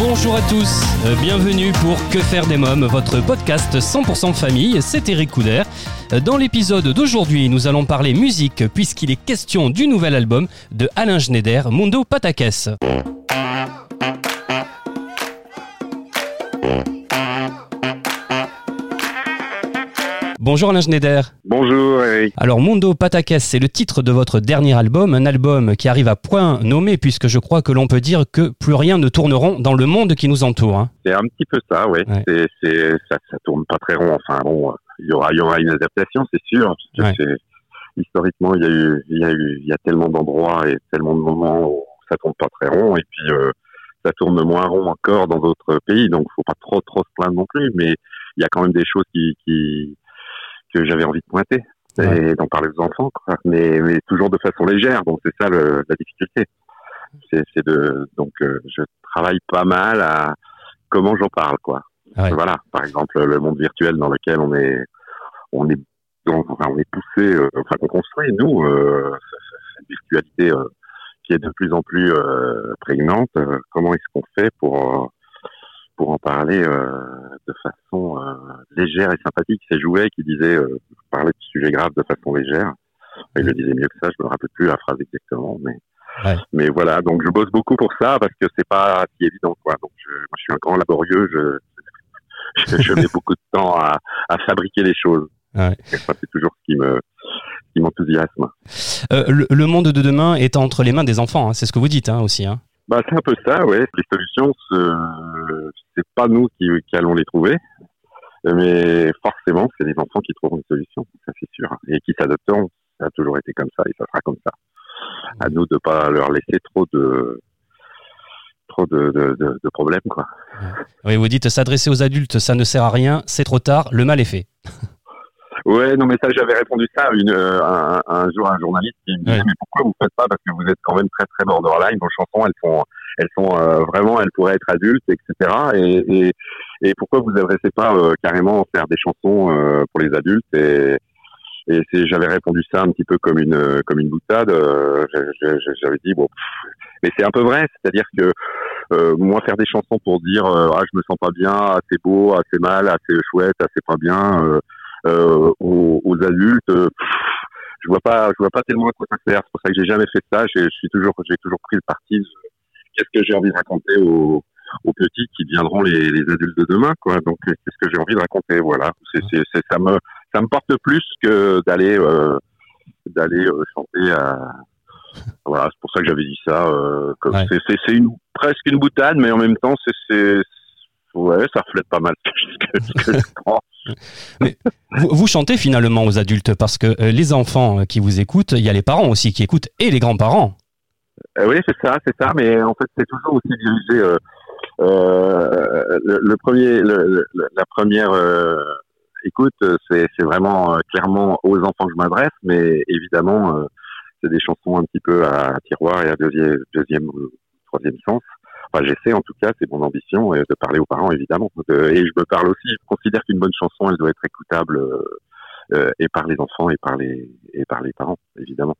bonjour à tous, euh, bienvenue pour Que faire des mômes, votre podcast 100% famille, c'est Eric Couder. Euh, Dans l'épisode d'aujourd'hui, nous allons parler musique puisqu'il est question du nouvel album de Alain Schneider, Mundo Patakes. Bonjour Alain Schneider. Bonjour Eric. Alors Mundo Patakes, c'est le titre de votre dernier album, un album qui arrive à point nommé puisque je crois que l'on peut dire que plus rien ne tourneront dans le monde qui nous entoure. hein. C'est un petit peu ça, ouais. Ouais. C'est, c'est, ça, ça tourne pas très rond. Enfin bon, il y aura, il y aura une adaptation, c'est sûr. Ouais. c'est, historiquement, il y a eu, il y a eu, il y a tellement d'endroits et tellement de moments où ça tourne pas très rond. Et puis euh, ça tourne moins rond encore dans d'autres pays. Donc faut pas trop, trop se plaindre non plus. Mais il y a quand même des choses qui, qui que j'avais envie de pointer et d'en parler aux enfants, quoi. Mais, mais toujours de façon légère. Donc c'est ça le, la difficulté. C'est, de, donc euh, je travaille pas mal à comment j'en parle, quoi. Ouais. Voilà, par exemple, le monde virtuel dans lequel on est, on est, on est poussé, euh, enfin, qu'on construit nous, euh, cette virtualité euh, qui est de plus en plus euh, prégnante. comment est-ce qu'on fait pour euh, pour en parler euh, de façon euh, légère et sympathique C'est Jouet qui disait euh, parler de sujets graves de façon légère. Il le disait mieux que ça. Je me rappelle plus la phrase exactement, mais Ouais. mais voilà. Donc je bosse beaucoup pour ça parce que c'est pas si évident, quoi. Donc je, moi, je suis un grand laborieux. Je je, je mets beaucoup de temps à, à fabriquer les choses. Ouais. C'est toujours ce qui me qui m'enthousiasme. Euh, le, le monde de demain est entre les mains des enfants, hein, c'est ce que vous dites hein, aussi. hein. Bah, c'est un peu ça, ouais. Les solutions, ce- c'est pas nous qui, allons les trouver, mais forcément, c'est les enfants qui trouveront une solution, ça c'est sûr, et qui s'adapteront. Ça a toujours été comme ça et ça sera comme ça. À nous de pas leur laisser trop de trop de problèmes, quoi. Oui, vous dites s'adresser aux adultes, ça ne sert à rien, c'est trop tard, le mal est fait. Ouais, non, mais ça, j'avais répondu ça à une, euh, un, un jour à un journaliste qui me disait, Ouais. mais pourquoi vous faites pas? Parce que vous êtes quand même très, très borderline. Vos chansons, elles sont, elles sont euh, vraiment, elles pourraient être adultes, etc. Et, et, et pourquoi vous adressez pas euh, carrément faire des chansons euh, pour les adultes? Et, et c'est, j'avais répondu ça un petit peu comme une, comme une boutade. euh, j'avais dit, bon, pff, mais c'est un peu vrai. C'est-à-dire que euh, moi, faire des chansons pour dire, euh, ah, je me sens pas bien, assez beau, assez mal, assez chouette, assez pas bien. euh, aux, aux adultes. euh, pff, je vois pas, je vois pas tellement à quoi ça sert. C'est pour ça que j'ai jamais fait ça. J'ai, je suis toujours, j'ai toujours pris le parti. de Qu'est-ce que j'ai envie de raconter aux, aux petits qui deviendront les, les adultes de demain, quoi. Donc, euh, qu'est-ce que j'ai envie de raconter, voilà. C'est, c'est, c'est- ça me, ça me porte plus que d'aller, euh, d'aller euh, chanter à. Voilà, c'est pour ça que j'avais dit ça. euh, comme Ouais. c'est, c'est, c'est une, presque une boutade, mais en même temps, c'est, c'est, ouais, ça reflète pas mal ce que, ce que je crois. Vous, chantez finalement aux adultes parce que euh, les enfants euh, qui vous écoutent, il y a les parents aussi qui écoutent et les grands-parents. Euh, oui, c'est ça, c'est ça, mais en fait, c'est toujours aussi dirigé. Le, premier, la première écoute, c'est vraiment clairement aux enfants que je m'adresse, mais évidemment, c'est des chansons un petit peu à, tiroir et à deuxième, deuxième troisième sens. Enfin, j'essaie en tout cas, c'est mon ambition euh, de parler aux parents évidemment. De- et je me parle aussi, je considère qu'une bonne chanson, elle doit être écoutable euh, euh, et par les enfants et par les et par les parents évidemment.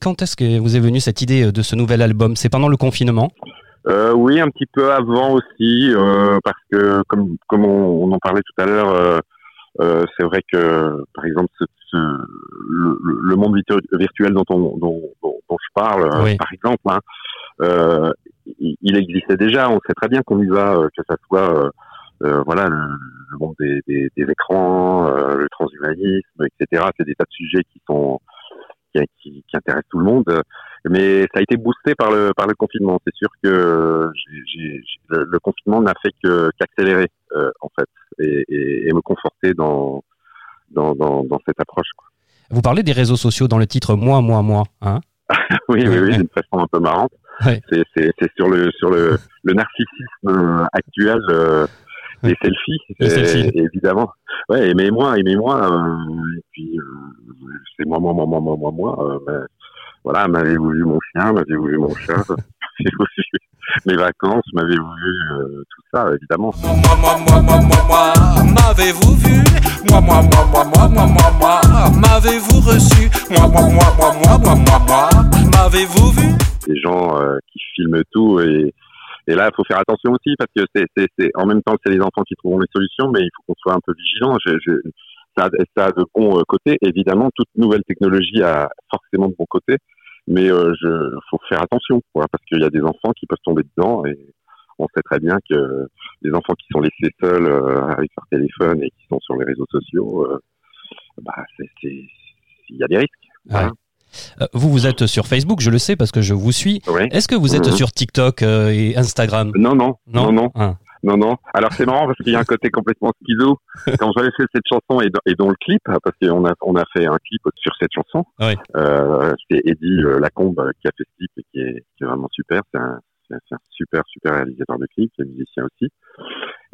Quand est-ce que vous est venue cette idée de ce nouvel album? C'est pendant le confinement? Euh, oui, un petit peu avant aussi, euh, parce que comme comme on, on en parlait tout à l'heure, euh, c'est vrai que par exemple ce, ce- le, monde virtu- virtuel dont on dont, dont- dont je parle, Oui. par exemple, hein, euh, il, il existait déjà. On sait très bien qu'on y va, euh, que ça soit euh, euh, voilà le, le monde des, des, des écrans, euh, le transhumanisme, etc. C'est des tas de sujets qui sont qui, qui, qui intéressent tout le monde. Mais ça a été boosté par le par le confinement. C'est sûr que le, le confinement n'a fait que qu'accélérer euh, en fait et, et, et me conforter dans dans, dans, dans cette approche. quoi. Vous parlez des réseaux sociaux dans le titre Moi, moi, moi. Hein? Oui, oui, oui, d'une façon un peu marrante. Ouais. C'est sur le sur le le narcissisme euh, actuel. euh, les selfies, euh, évidemment. Ouais, aimez-moi, aimez-moi. euh, et puis, euh, c'est moi, moi, moi, moi, moi, moi, moi. euh, ben, voilà, m'avez-vous vu mon chien, m'avez-vous vu mon chat, m'avez-vous vu mes vacances, m'avez-vous vu euh, tout ça, évidemment. Moi, moi, moi, moi, moi, moi, m'avez-vous vu Moi, moi, moi, moi, moi, moi, moi, moi, m'avez-vous reçu Moi, moi, moi, moi, moi, moi, moi, moi, m'avez-vous vu des gens euh, qui filment tout et et là, il faut faire attention aussi parce que c'est, en même temps c'est les enfants qui trouveront les solutions, mais il faut qu'on soit un peu vigilant. Je, je, ça, a- ça a de bons euh, côtés. Évidemment, toute nouvelle technologie a forcément de bons côtés, mais euh, je faut faire attention, quoi, parce qu'il y a des enfants qui peuvent tomber dedans et on sait très bien que les enfants qui sont laissés seuls euh, avec leur téléphone et qui sont sur les réseaux sociaux, euh, bah, il y a des risques. Vous, vous êtes sur Facebook, je le sais parce que je vous suis. Est-ce que vous êtes Mhm. sur TikTok euh, et Instagram? Non, non, non, non. Ah. Non, non. Alors c'est marrant parce qu'il y a un côté complètement schizo. Quand j'avais fait cette chanson et, dans- et dont le clip, parce qu'on a on a fait un clip sur cette chanson. Ouais. Euh, c'est Eddie euh, Lacombe euh, qui a fait ce clip et qui est, qui est vraiment super. C'est un, super super réalisateur de clip, qui est musicien aussi.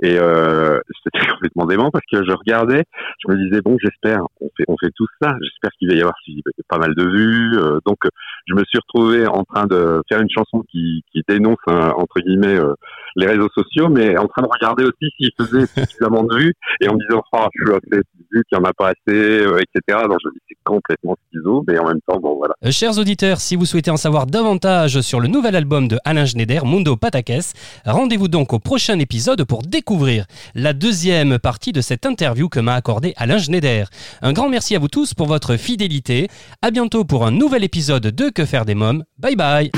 Et euh, c'était complètement dément parce que je regardais, je me disais bon, j'espère, on fait on fait tout ça, j'espère qu'il va y avoir pas mal de vues. euh, donc je me suis retrouvé en train de faire une chanson qui, qui dénonce hein, entre guillemets euh, les réseaux sociaux, mais en train de regarder aussi s'il faisait suffisamment de vues et en me disant oh je qu'il y en a pas assez, euh, etc. Donc je dis c'est complètement schizo, mais en même temps bon voilà. Euh, Chers auditeurs, si vous souhaitez en savoir davantage sur le nouvel album de Alain Schneider, Mundo Patakes, rendez-vous donc au prochain épisode pour découvrir la deuxième partie de cette interview que m'a accordé Alain Schneider. Un grand merci à vous tous pour votre fidélité. À bientôt pour un nouvel épisode de Que faire des mômes. Bye bye.